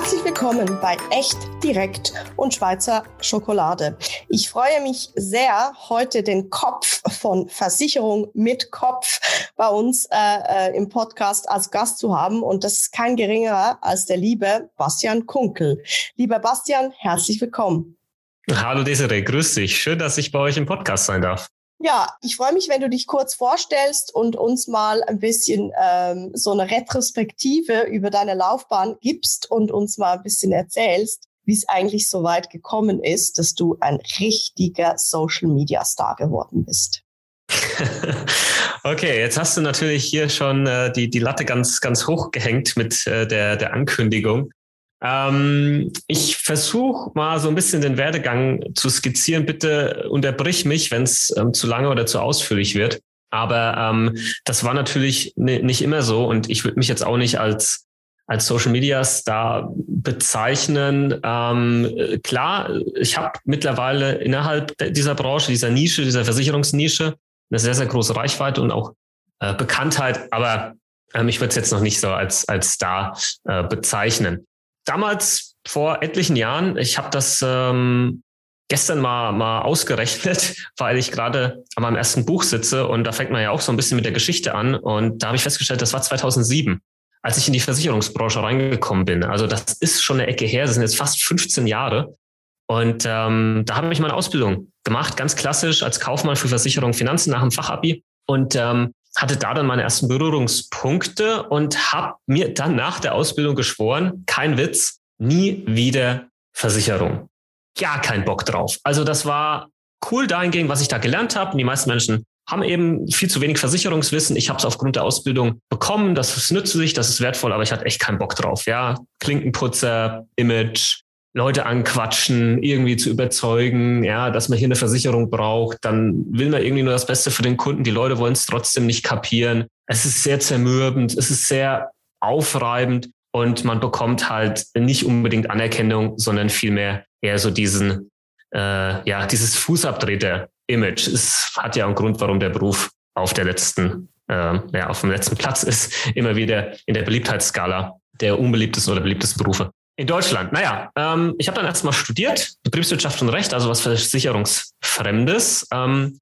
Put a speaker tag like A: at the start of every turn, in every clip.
A: Herzlich willkommen bei Echt Direkt und Schweizer Schokolade. Ich freue mich sehr, heute den Kopf von Versicherung mit Kopf bei uns äh, äh, im Podcast als Gast zu haben. Und das ist kein geringerer als der liebe Bastian Kunkel. Lieber Bastian, herzlich willkommen.
B: Hallo Desiree, grüß dich. Schön, dass ich bei euch im Podcast sein darf.
A: Ja, ich freue mich, wenn du dich kurz vorstellst und uns mal ein bisschen ähm, so eine Retrospektive über deine Laufbahn gibst und uns mal ein bisschen erzählst, wie es eigentlich so weit gekommen ist, dass du ein richtiger Social Media Star geworden bist.
B: okay, jetzt hast du natürlich hier schon äh, die, die Latte ganz, ganz hoch gehängt mit äh, der, der Ankündigung. Ähm, ich versuche mal so ein bisschen den Werdegang zu skizzieren. Bitte unterbrich mich, wenn es ähm, zu lange oder zu ausführlich wird. Aber ähm, das war natürlich nicht immer so und ich würde mich jetzt auch nicht als als Social Media Star bezeichnen. Ähm, klar, ich habe mittlerweile innerhalb dieser Branche, dieser Nische, dieser Versicherungsnische eine sehr, sehr große Reichweite und auch äh, Bekanntheit, aber ähm, ich würde es jetzt noch nicht so als, als Star äh, bezeichnen damals vor etlichen Jahren, ich habe das ähm, gestern mal, mal ausgerechnet, weil ich gerade an meinem ersten Buch sitze und da fängt man ja auch so ein bisschen mit der Geschichte an. Und da habe ich festgestellt, das war 2007, als ich in die Versicherungsbranche reingekommen bin. Also das ist schon eine Ecke her, das sind jetzt fast 15 Jahre. Und ähm, da habe ich meine Ausbildung gemacht, ganz klassisch als Kaufmann für Versicherung Finanzen nach dem Fachabi. Und ähm, hatte da dann meine ersten Berührungspunkte und habe mir dann nach der Ausbildung geschworen, kein Witz, nie wieder Versicherung. Ja, kein Bock drauf. Also das war cool dahingehend, was ich da gelernt habe. Die meisten Menschen haben eben viel zu wenig Versicherungswissen. Ich habe es aufgrund der Ausbildung bekommen. Das ist nützlich, das ist wertvoll, aber ich hatte echt keinen Bock drauf. Ja, Klinkenputzer, Image, Leute anquatschen, irgendwie zu überzeugen, ja, dass man hier eine Versicherung braucht, dann will man irgendwie nur das Beste für den Kunden. Die Leute wollen es trotzdem nicht kapieren. Es ist sehr zermürbend, es ist sehr aufreibend und man bekommt halt nicht unbedingt Anerkennung, sondern vielmehr eher so diesen, äh, ja, dieses Fußabtreter-Image. Es hat ja einen Grund, warum der Beruf auf der letzten, äh, ja, auf dem letzten Platz ist, immer wieder in der Beliebtheitsskala der unbeliebtesten oder beliebtesten Berufe. In Deutschland, naja, ähm, ich habe dann erstmal studiert, Betriebswirtschaft und Recht, also was Versicherungsfremdes, ähm,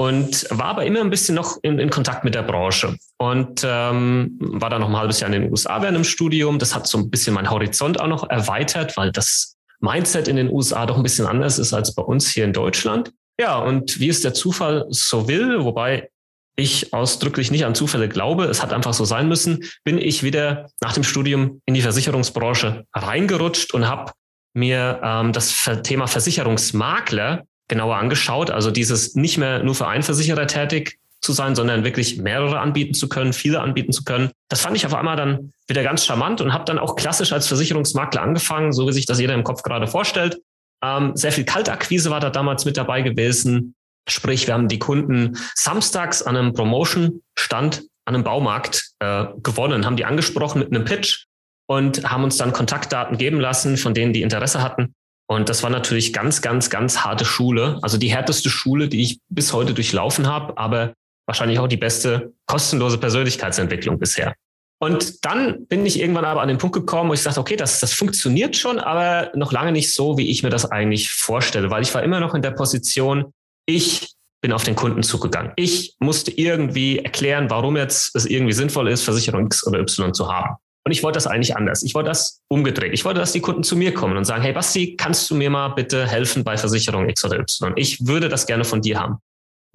B: und war aber immer ein bisschen noch in, in Kontakt mit der Branche und ähm, war dann noch ein halbes Jahr in den USA während dem Studium. Das hat so ein bisschen meinen Horizont auch noch erweitert, weil das Mindset in den USA doch ein bisschen anders ist als bei uns hier in Deutschland. Ja, und wie es der Zufall so will, wobei ich ausdrücklich nicht an Zufälle glaube, es hat einfach so sein müssen, bin ich wieder nach dem Studium in die Versicherungsbranche reingerutscht und habe mir ähm, das Thema Versicherungsmakler genauer angeschaut. Also dieses nicht mehr nur für einen Versicherer tätig zu sein, sondern wirklich mehrere anbieten zu können, viele anbieten zu können. Das fand ich auf einmal dann wieder ganz charmant und habe dann auch klassisch als Versicherungsmakler angefangen, so wie sich das jeder im Kopf gerade vorstellt. Ähm, sehr viel Kaltakquise war da damals mit dabei gewesen. Sprich, wir haben die Kunden samstags an einem Promotion-Stand an einem Baumarkt äh, gewonnen, haben die angesprochen mit einem Pitch und haben uns dann Kontaktdaten geben lassen, von denen die Interesse hatten. Und das war natürlich ganz, ganz, ganz harte Schule. Also die härteste Schule, die ich bis heute durchlaufen habe, aber wahrscheinlich auch die beste kostenlose Persönlichkeitsentwicklung bisher. Und dann bin ich irgendwann aber an den Punkt gekommen, wo ich sagte, okay, das, das funktioniert schon, aber noch lange nicht so, wie ich mir das eigentlich vorstelle, weil ich war immer noch in der Position, ich bin auf den Kunden zugegangen. Ich musste irgendwie erklären, warum jetzt es irgendwie sinnvoll ist, Versicherung X oder Y zu haben. Und ich wollte das eigentlich anders. Ich wollte das umgedreht. Ich wollte, dass die Kunden zu mir kommen und sagen, hey Basti, kannst du mir mal bitte helfen bei Versicherung X oder Y? Ich würde das gerne von dir haben.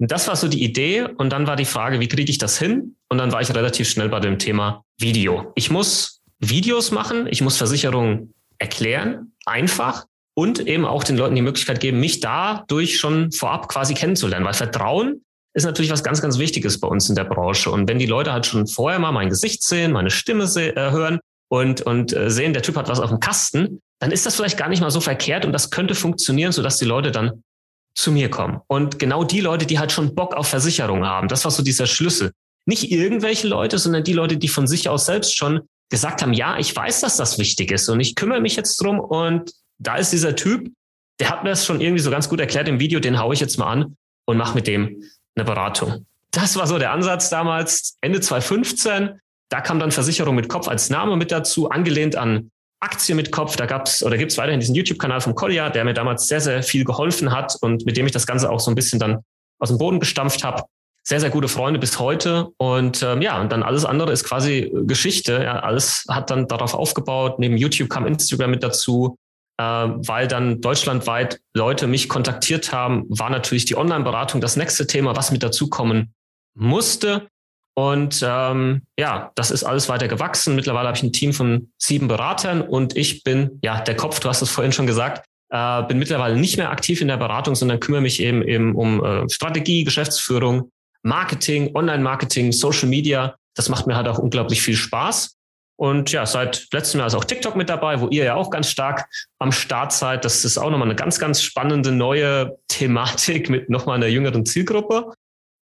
B: Und das war so die Idee. Und dann war die Frage, wie kriege ich das hin? Und dann war ich relativ schnell bei dem Thema Video. Ich muss Videos machen. Ich muss Versicherungen erklären. Einfach und eben auch den Leuten die Möglichkeit geben, mich dadurch schon vorab quasi kennenzulernen, weil Vertrauen ist natürlich was ganz, ganz Wichtiges bei uns in der Branche. Und wenn die Leute halt schon vorher mal mein Gesicht sehen, meine Stimme se äh, hören und, und äh, sehen, der Typ hat was auf dem Kasten, dann ist das vielleicht gar nicht mal so verkehrt und das könnte funktionieren, sodass die Leute dann zu mir kommen. Und genau die Leute, die halt schon Bock auf Versicherung haben, das war so dieser Schlüssel. Nicht irgendwelche Leute, sondern die Leute, die von sich aus selbst schon gesagt haben, ja, ich weiß, dass das wichtig ist und ich kümmere mich jetzt drum und da ist dieser Typ, der hat mir das schon irgendwie so ganz gut erklärt im Video, den haue ich jetzt mal an und mache mit dem eine Beratung. Das war so der Ansatz damals, Ende 2015. Da kam dann Versicherung mit Kopf als Name mit dazu, angelehnt an Aktie mit Kopf. Da gab's oder gibt's weiterhin diesen YouTube-Kanal von Kolja, der mir damals sehr, sehr viel geholfen hat und mit dem ich das Ganze auch so ein bisschen dann aus dem Boden gestampft habe. Sehr, sehr gute Freunde bis heute. Und ähm, ja, und dann alles andere ist quasi Geschichte. Ja, alles hat dann darauf aufgebaut. Neben YouTube kam Instagram mit dazu. Äh, weil dann deutschlandweit Leute mich kontaktiert haben, war natürlich die Online-Beratung das nächste Thema, was mit dazukommen musste. Und ähm, ja, das ist alles weiter gewachsen. Mittlerweile habe ich ein Team von sieben Beratern und ich bin ja der Kopf, du hast es vorhin schon gesagt, äh, bin mittlerweile nicht mehr aktiv in der Beratung, sondern kümmere mich eben, eben um äh, Strategie, Geschäftsführung, Marketing, Online-Marketing, Social Media. Das macht mir halt auch unglaublich viel Spaß. Und ja, seit letztem Jahr ist auch TikTok mit dabei, wo ihr ja auch ganz stark am Start seid. Das ist auch nochmal eine ganz, ganz spannende neue Thematik mit nochmal einer jüngeren Zielgruppe.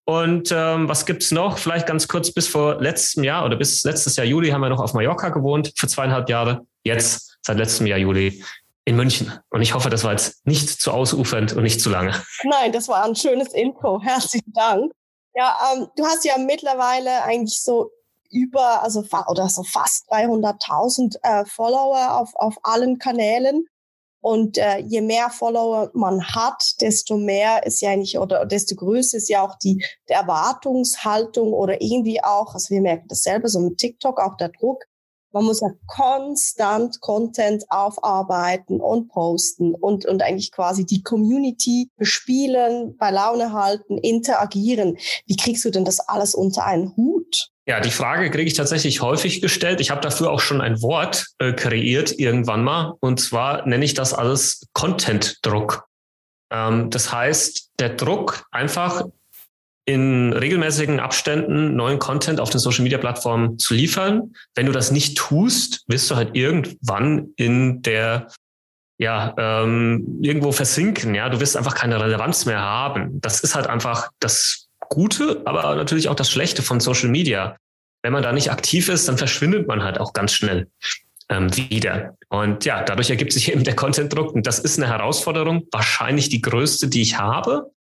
B: Und ähm, was gibt's noch? Vielleicht ganz kurz, bis vor letztem Jahr oder bis letztes Jahr Juli haben wir noch auf Mallorca gewohnt für zweieinhalb Jahre. Jetzt, seit letztem Jahr Juli, in München. Und ich hoffe, das war jetzt nicht zu ausufernd und nicht zu lange.
A: Nein, das war ein schönes Info. Herzlichen Dank. Ja, ähm, du hast ja mittlerweile eigentlich so über, also oder so fast 300.000 äh, Follower auf, auf allen Kanälen. Und äh, je mehr Follower man hat, desto mehr ist ja eigentlich oder desto größer ist ja auch die, die Erwartungshaltung oder irgendwie auch, also wir merken das selber so mit TikTok, auch der Druck. Man muss ja konstant Content aufarbeiten und posten und, und eigentlich quasi die Community bespielen, bei Laune halten, interagieren. Wie kriegst du denn das alles unter einen Hut?
B: Ja, die Frage kriege ich tatsächlich häufig gestellt. Ich habe dafür auch schon ein Wort äh, kreiert irgendwann mal. Und zwar nenne ich das alles Content-Druck. Ähm, das heißt, der Druck einfach in regelmäßigen Abständen neuen Content auf den Social-Media-Plattformen zu liefern. Wenn du das nicht tust, wirst du halt irgendwann in der ja, ähm, irgendwo versinken, ja, du wirst einfach keine Relevanz mehr haben. Das ist halt einfach das Gute, aber natürlich auch das Schlechte von Social Media. Wenn man da nicht aktiv ist, dann verschwindet man halt auch ganz schnell ähm, wieder. Und ja, dadurch ergibt sich eben der Content-Druck. Und das ist eine Herausforderung, wahrscheinlich die größte, die ich habe.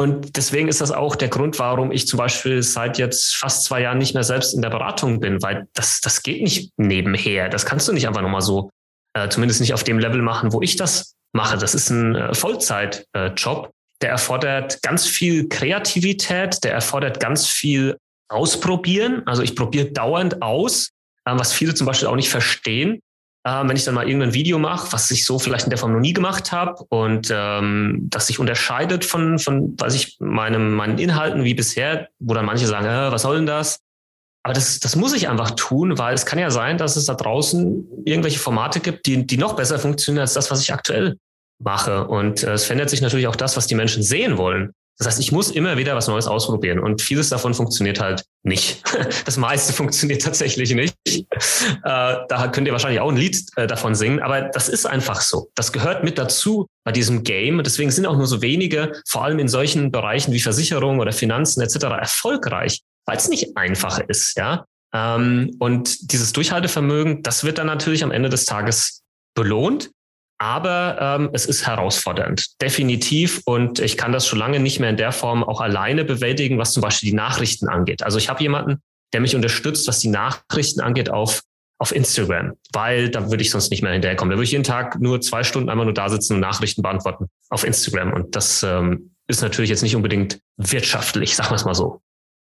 B: Und deswegen ist das auch der Grund, warum ich zum Beispiel seit jetzt fast zwei Jahren nicht mehr selbst in der Beratung bin, weil das, das geht nicht nebenher. Das kannst du nicht einfach nochmal so, äh, zumindest nicht auf dem Level machen, wo ich das mache. Das ist ein äh, Vollzeitjob. Äh, der erfordert ganz viel Kreativität, der erfordert ganz viel Ausprobieren. Also ich probiere dauernd aus, äh, was viele zum Beispiel auch nicht verstehen. Äh, wenn ich dann mal irgendein Video mache, was ich so vielleicht in der Form noch nie gemacht habe und ähm, das sich unterscheidet von, von weiß ich, meinem, meinen Inhalten wie bisher, wo dann manche sagen, äh, was soll denn das? Aber das, das muss ich einfach tun, weil es kann ja sein, dass es da draußen irgendwelche Formate gibt, die, die noch besser funktionieren als das, was ich aktuell mache. Und äh, es verändert sich natürlich auch das, was die Menschen sehen wollen. Das heißt, ich muss immer wieder was Neues ausprobieren und vieles davon funktioniert halt nicht. Das meiste funktioniert tatsächlich nicht. Äh, da könnt ihr wahrscheinlich auch ein Lied äh, davon singen, aber das ist einfach so. Das gehört mit dazu bei diesem Game. Deswegen sind auch nur so wenige, vor allem in solchen Bereichen wie Versicherung oder Finanzen etc. erfolgreich, weil es nicht einfach ist, ja. Ähm, und dieses Durchhaltevermögen, das wird dann natürlich am Ende des Tages belohnt. Aber ähm, es ist herausfordernd, definitiv. Und ich kann das schon lange nicht mehr in der Form auch alleine bewältigen, was zum Beispiel die Nachrichten angeht. Also ich habe jemanden, der mich unterstützt, was die Nachrichten angeht auf, auf Instagram, weil da würde ich sonst nicht mehr hinterherkommen. Da würde ich jeden Tag nur zwei Stunden einmal nur da sitzen und Nachrichten beantworten auf Instagram. Und das ähm, ist natürlich jetzt nicht unbedingt wirtschaftlich, sagen wir es mal so.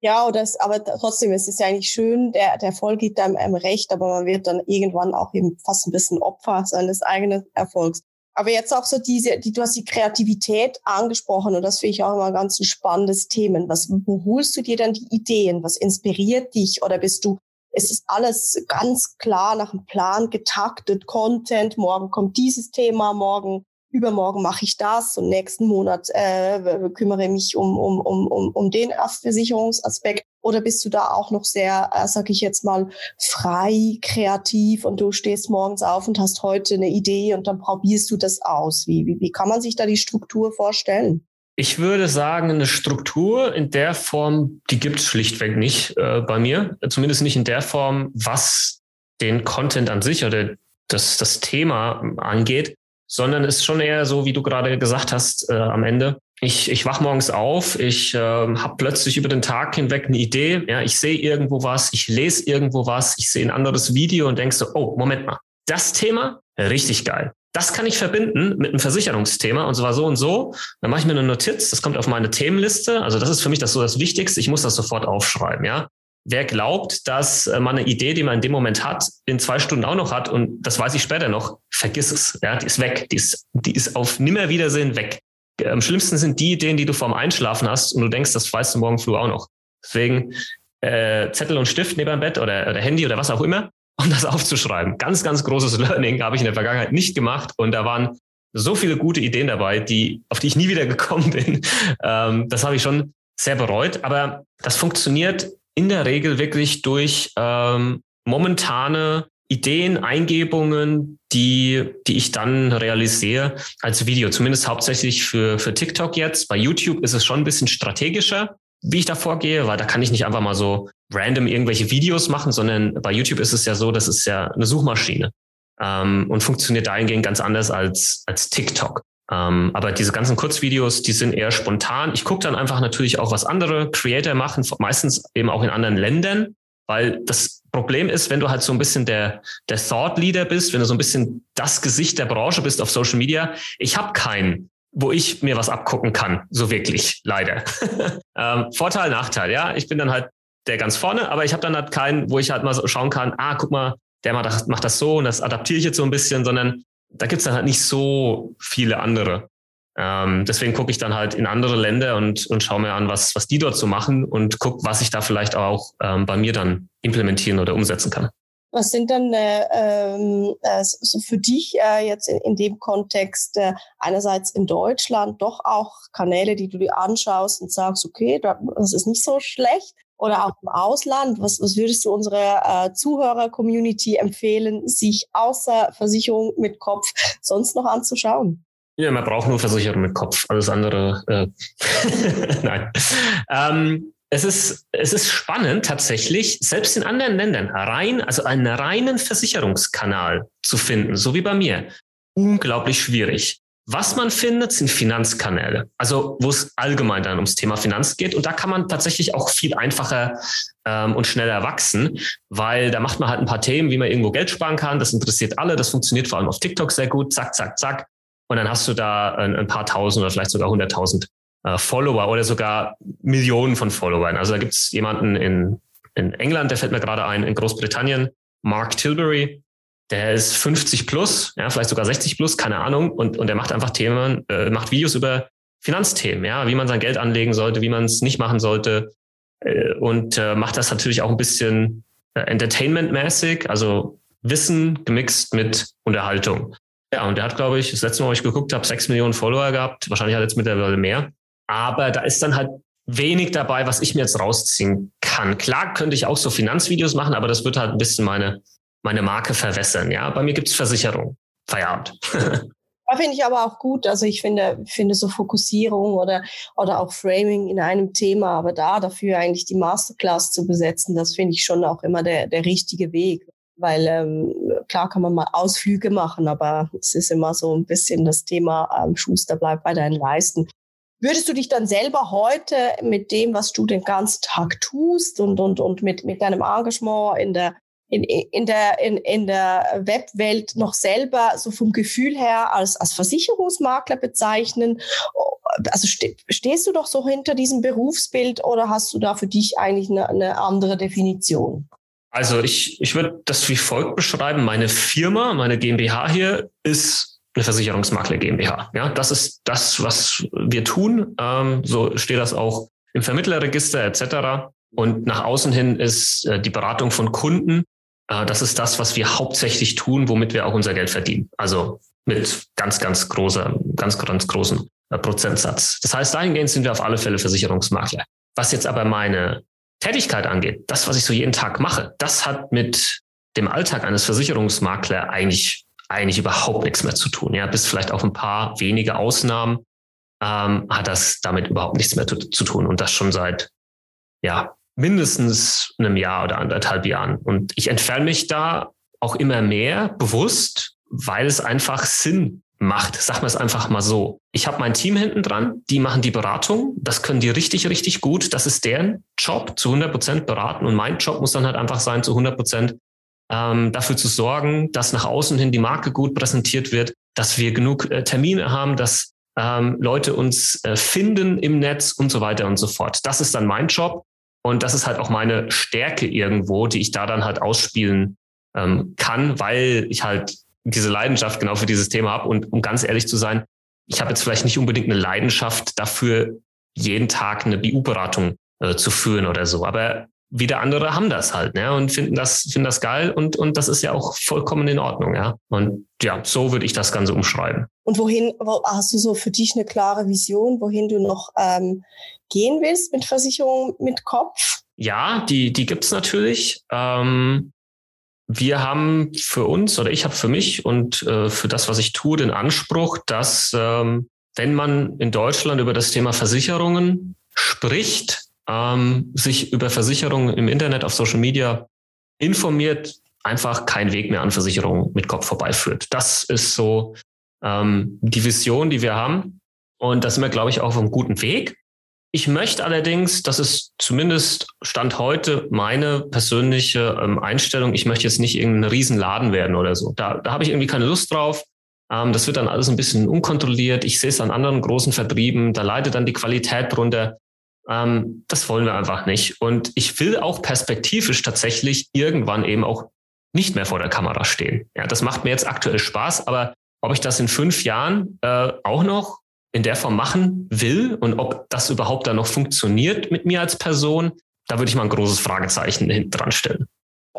A: Ja, oder es, aber trotzdem ist es ja eigentlich schön, der, der Erfolg gibt einem, einem recht, aber man wird dann irgendwann auch eben fast ein bisschen Opfer seines eigenen Erfolgs. Aber jetzt auch so diese, die, du hast die Kreativität angesprochen und das finde ich auch immer ganz ein spannendes Thema. Was, wo holst du dir dann die Ideen? Was inspiriert dich? Oder bist du, ist es alles ganz klar nach dem Plan getaktet, Content, morgen kommt dieses Thema, morgen übermorgen mache ich das und nächsten Monat äh, kümmere mich um, um, um, um, um den Versicherungsaspekt? Oder bist du da auch noch sehr, äh, sag ich jetzt mal, frei, kreativ und du stehst morgens auf und hast heute eine Idee und dann probierst du das aus? Wie, wie, wie kann man sich da die Struktur vorstellen?
B: Ich würde sagen, eine Struktur in der Form, die gibt es schlichtweg nicht äh, bei mir. Zumindest nicht in der Form, was den Content an sich oder das, das Thema angeht sondern ist schon eher so, wie du gerade gesagt hast äh, am Ende. Ich, ich wach morgens auf, ich äh, habe plötzlich über den Tag hinweg eine Idee. Ja, ich sehe irgendwo was, ich lese irgendwo was, ich sehe ein anderes Video und denkst so, oh, Moment mal, das Thema, richtig geil. Das kann ich verbinden mit einem Versicherungsthema und zwar so und so. Dann mache ich mir eine Notiz, das kommt auf meine Themenliste. Also das ist für mich das so das Wichtigste. Ich muss das sofort aufschreiben, ja. Wer glaubt, dass äh, man eine Idee, die man in dem Moment hat, in zwei Stunden auch noch hat und das weiß ich später noch, vergiss es. Ja, die ist weg. Die ist, die ist auf Nimmerwiedersehen weg. Am schlimmsten sind die Ideen, die du vorm Einschlafen hast und du denkst, das weißt du morgen früh auch noch. Deswegen äh, Zettel und Stift neben dem Bett oder, oder Handy oder was auch immer um das aufzuschreiben. Ganz, ganz großes Learning habe ich in der Vergangenheit nicht gemacht und da waren so viele gute Ideen dabei, die, auf die ich nie wieder gekommen bin. Ähm, das habe ich schon sehr bereut, aber das funktioniert in der Regel wirklich durch ähm, momentane Ideen, Eingebungen, die, die ich dann realisiere als Video. Zumindest hauptsächlich für, für TikTok jetzt. Bei YouTube ist es schon ein bisschen strategischer wie ich da vorgehe, weil da kann ich nicht einfach mal so random irgendwelche Videos machen, sondern bei YouTube ist es ja so, das ist ja eine Suchmaschine ähm, und funktioniert dahingehend ganz anders als, als TikTok. Ähm, aber diese ganzen Kurzvideos, die sind eher spontan. Ich gucke dann einfach natürlich auch, was andere Creator machen, meistens eben auch in anderen Ländern, weil das Problem ist, wenn du halt so ein bisschen der, der Thought Leader bist, wenn du so ein bisschen das Gesicht der Branche bist auf Social Media. Ich habe keinen wo ich mir was abgucken kann, so wirklich, leider. ähm, Vorteil, Nachteil, ja. Ich bin dann halt der ganz vorne, aber ich habe dann halt keinen, wo ich halt mal so schauen kann, ah, guck mal, der macht das, macht das so und das adaptiere ich jetzt so ein bisschen, sondern da gibt's dann halt nicht so viele andere. Ähm, deswegen gucke ich dann halt in andere Länder und, und schaue mir an, was, was die dort so machen und guck, was ich da vielleicht auch ähm, bei mir dann implementieren oder umsetzen kann.
A: Was sind dann äh, ähm, äh, so für dich äh, jetzt in, in dem Kontext äh, einerseits in Deutschland doch auch Kanäle, die du dir anschaust und sagst, okay, das ist nicht so schlecht, oder auch im Ausland? Was, was würdest du unserer äh, Zuhörer-Community empfehlen, sich außer Versicherung mit Kopf sonst noch anzuschauen?
B: Ja, man braucht nur Versicherung mit Kopf. Alles andere, äh, nein. Ähm, es ist, es ist spannend tatsächlich, selbst in anderen Ländern rein, also einen reinen Versicherungskanal zu finden, so wie bei mir. Unglaublich schwierig. Was man findet, sind Finanzkanäle, also wo es allgemein dann ums Thema Finanz geht. Und da kann man tatsächlich auch viel einfacher ähm, und schneller wachsen, weil da macht man halt ein paar Themen, wie man irgendwo Geld sparen kann. Das interessiert alle. Das funktioniert vor allem auf TikTok sehr gut. Zack, zack, zack. Und dann hast du da ein, ein paar tausend oder vielleicht sogar hunderttausend äh, Follower oder sogar Millionen von Followern. Also da gibt es jemanden in, in England, der fällt mir gerade ein, in Großbritannien, Mark Tilbury, der ist 50 plus, ja, vielleicht sogar 60 plus, keine Ahnung, und, und der macht einfach Themen, äh, macht Videos über Finanzthemen, ja, wie man sein Geld anlegen sollte, wie man es nicht machen sollte. Äh, und äh, macht das natürlich auch ein bisschen äh, entertainmentmäßig, also Wissen gemixt mit Unterhaltung. Ja, und der hat, glaube ich, das letzte Mal, wo ich geguckt habe, sechs Millionen Follower gehabt. Wahrscheinlich hat er jetzt mittlerweile mehr. Aber da ist dann halt wenig dabei, was ich mir jetzt rausziehen kann. Klar könnte ich auch so Finanzvideos machen, aber das wird halt ein bisschen meine, meine Marke verwässern. Ja, bei mir gibt's Versicherung. Feierabend.
A: Da finde ich aber auch gut. Also ich finde, finde so Fokussierung oder, oder auch Framing in einem Thema, aber da dafür eigentlich die Masterclass zu besetzen, das finde ich schon auch immer der, der richtige Weg. Weil ähm, klar kann man mal Ausflüge machen, aber es ist immer so ein bisschen das Thema, ähm, Schuster bleibt bei deinen Leisten. Würdest du dich dann selber heute mit dem, was du den ganzen Tag tust und, und, und mit, mit deinem Engagement in der, in, in der, in, in der Webwelt noch selber so vom Gefühl her als, als Versicherungsmakler bezeichnen? Also ste stehst du doch so hinter diesem Berufsbild oder hast du da für dich eigentlich eine, eine andere Definition?
B: Also ich, ich würde das wie folgt beschreiben. Meine Firma, meine GmbH hier ist eine Versicherungsmakler GmbH. Ja, das ist das, was wir tun. Ähm, so steht das auch im Vermittlerregister etc. Und nach außen hin ist äh, die Beratung von Kunden. Äh, das ist das, was wir hauptsächlich tun, womit wir auch unser Geld verdienen. Also mit ganz, ganz großer, ganz, ganz großen äh, Prozentsatz. Das heißt, dahingehend sind wir auf alle Fälle Versicherungsmakler. Was jetzt aber meine Tätigkeit angeht, das, was ich so jeden Tag mache, das hat mit dem Alltag eines Versicherungsmaklers eigentlich eigentlich überhaupt nichts mehr zu tun. Ja, bis vielleicht auf ein paar wenige Ausnahmen ähm, hat das damit überhaupt nichts mehr zu, zu tun und das schon seit ja mindestens einem Jahr oder anderthalb Jahren. Und ich entferne mich da auch immer mehr bewusst, weil es einfach Sinn macht. Sag wir es einfach mal so. Ich habe mein Team hinten dran, die machen die Beratung. Das können die richtig, richtig gut. Das ist deren Job, zu 100 Prozent beraten. Und mein Job muss dann halt einfach sein, zu 100 Prozent ähm, dafür zu sorgen, dass nach außen hin die Marke gut präsentiert wird, dass wir genug äh, Termine haben, dass ähm, Leute uns äh, finden im Netz und so weiter und so fort. Das ist dann mein Job und das ist halt auch meine Stärke irgendwo, die ich da dann halt ausspielen ähm, kann, weil ich halt diese Leidenschaft genau für dieses Thema habe. Und um ganz ehrlich zu sein, ich habe jetzt vielleicht nicht unbedingt eine Leidenschaft dafür, jeden Tag eine BU-Beratung äh, zu führen oder so. Aber wieder andere haben das halt, ne? Und finden das, finden das geil und, und das ist ja auch vollkommen in Ordnung, ja. Und ja, so würde ich das Ganze umschreiben.
A: Und wohin, wo, hast du so für dich eine klare Vision, wohin du noch ähm, gehen willst mit Versicherung mit Kopf?
B: Ja, die, die gibt's natürlich. Ähm, wir haben für uns oder ich habe für mich und äh, für das, was ich tue, den Anspruch, dass ähm, wenn man in Deutschland über das Thema Versicherungen spricht, ähm, sich über Versicherungen im Internet, auf Social Media informiert, einfach kein Weg mehr an Versicherungen mit Kopf vorbeiführt. Das ist so ähm, die Vision, die wir haben. Und da sind wir, glaube ich, auch auf einem guten Weg. Ich möchte allerdings, das ist zumindest Stand heute meine persönliche ähm, Einstellung, ich möchte jetzt nicht irgendein Riesenladen werden oder so. Da, da habe ich irgendwie keine Lust drauf. Ähm, das wird dann alles ein bisschen unkontrolliert. Ich sehe es an anderen großen Vertrieben, da leidet dann die Qualität drunter. Ähm, das wollen wir einfach nicht. Und ich will auch perspektivisch tatsächlich irgendwann eben auch nicht mehr vor der Kamera stehen. Ja, das macht mir jetzt aktuell Spaß, aber ob ich das in fünf Jahren äh, auch noch in der Form machen will und ob das überhaupt dann noch funktioniert mit mir als Person, da würde ich mal ein großes Fragezeichen hinten dran stellen.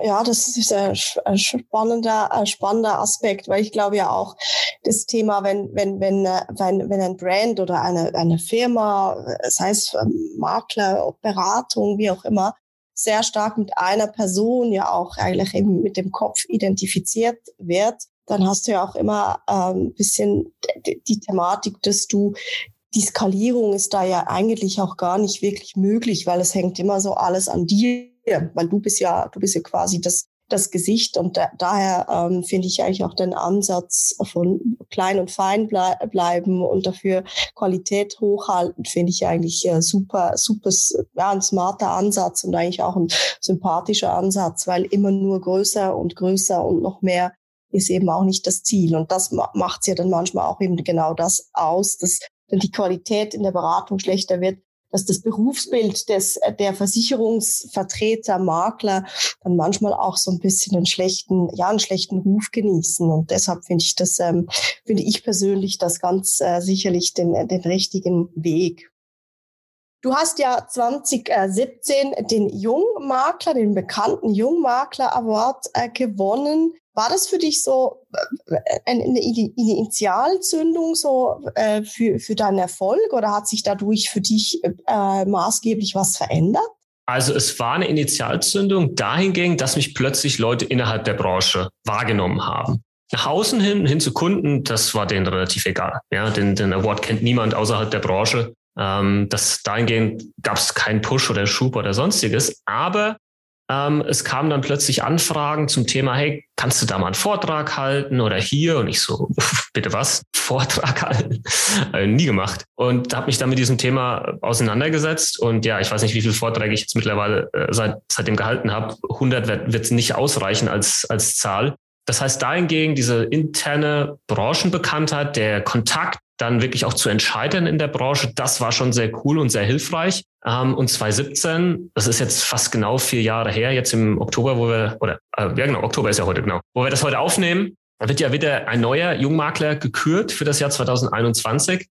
A: Ja, das ist ein spannender, ein spannender Aspekt, weil ich glaube ja auch, das Thema, wenn, wenn, wenn, wenn, wenn ein Brand oder eine, eine Firma, sei es Makler, Beratung, wie auch immer, sehr stark mit einer Person ja auch eigentlich eben mit dem Kopf identifiziert wird, dann hast du ja auch immer ein ähm, bisschen die Thematik, dass du die Skalierung ist da ja eigentlich auch gar nicht wirklich möglich, weil es hängt immer so alles an dir, weil du bist ja, du bist ja quasi das, das Gesicht und da, daher ähm, finde ich eigentlich auch den Ansatz von klein und fein blei bleiben und dafür Qualität hochhalten, finde ich eigentlich äh, super, super, ja, ein smarter Ansatz und eigentlich auch ein sympathischer Ansatz, weil immer nur größer und größer und noch mehr ist eben auch nicht das Ziel. Und das macht ja dann manchmal auch eben genau das aus, dass dann die Qualität in der Beratung schlechter wird, dass das Berufsbild des, der Versicherungsvertreter, Makler dann manchmal auch so ein bisschen einen schlechten, ja, einen schlechten Ruf genießen. Und deshalb finde ich das, ähm, finde ich persönlich das ganz äh, sicherlich den, den richtigen Weg. Du hast ja 2017 den Jungmakler, den bekannten Jungmakler Award äh, gewonnen. War das für dich so äh, eine Initialzündung so äh, für, für deinen Erfolg oder hat sich dadurch für dich äh, maßgeblich was verändert?
B: Also es war eine Initialzündung dahingehend, dass mich plötzlich Leute innerhalb der Branche wahrgenommen haben. Nach außen hin, hin zu Kunden, das war denen relativ egal. Ja, den, den Award kennt niemand außerhalb der Branche. Ähm, das dahingehend gab es keinen Push oder Schub oder sonstiges. Aber ähm, es kamen dann plötzlich Anfragen zum Thema, hey, kannst du da mal einen Vortrag halten oder hier? Und ich so, bitte was? Vortrag halten? äh, nie gemacht. Und habe mich dann mit diesem Thema auseinandergesetzt. Und ja, ich weiß nicht, wie viele Vorträge ich jetzt mittlerweile äh, seit, seitdem gehalten habe. 100 wird, wird nicht ausreichen als, als Zahl. Das heißt, dahingegen diese interne Branchenbekanntheit, der Kontakt dann wirklich auch zu entscheiden in der Branche, das war schon sehr cool und sehr hilfreich. Ähm, und 2017, das ist jetzt fast genau vier Jahre her, jetzt im Oktober, wo wir, oder äh, ja genau, Oktober ist ja heute genau, wo wir das heute aufnehmen, da wird ja wieder ein neuer Jungmakler gekürt für das Jahr 2021.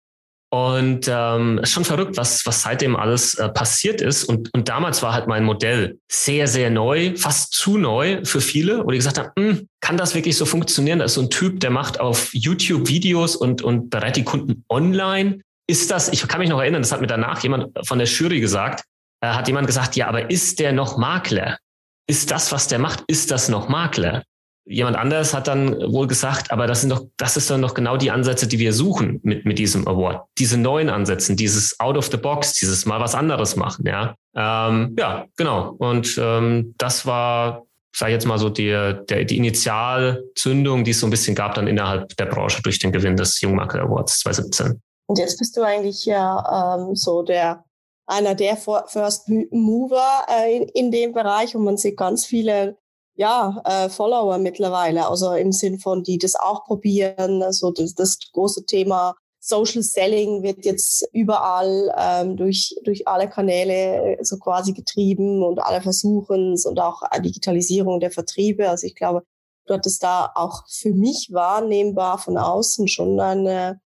B: Und ähm, schon verrückt, was, was seitdem alles äh, passiert ist. Und, und damals war halt mein Modell sehr, sehr neu, fast zu neu für viele, wo die gesagt haben, hm, kann das wirklich so funktionieren? Da ist so ein Typ, der macht auf YouTube Videos und, und berät die Kunden online. Ist das, ich kann mich noch erinnern, das hat mir danach jemand von der Jury gesagt, äh, hat jemand gesagt, ja, aber ist der noch Makler? Ist das, was der macht, ist das noch Makler? Jemand anders hat dann wohl gesagt, aber das sind doch, das ist dann doch genau die Ansätze, die wir suchen mit, mit diesem Award. Diese neuen Ansätze, dieses out of the box, dieses mal was anderes machen, ja. Ähm, ja, genau. Und ähm, das war, sag ich jetzt mal so, die, der, die Initialzündung, die es so ein bisschen gab dann innerhalb der Branche durch den Gewinn des Jungmakler Awards 2017.
A: Und jetzt bist du eigentlich ja ähm, so der einer der First Mover äh, in, in dem Bereich und man sieht ganz viele ja, äh, Follower mittlerweile, also im Sinn von, die das auch probieren. Also das, das große Thema Social Selling wird jetzt überall ähm, durch, durch alle Kanäle so quasi getrieben und alle versuchen es und auch Digitalisierung der Vertriebe. Also ich glaube, du hattest da auch für mich wahrnehmbar von außen schon eine,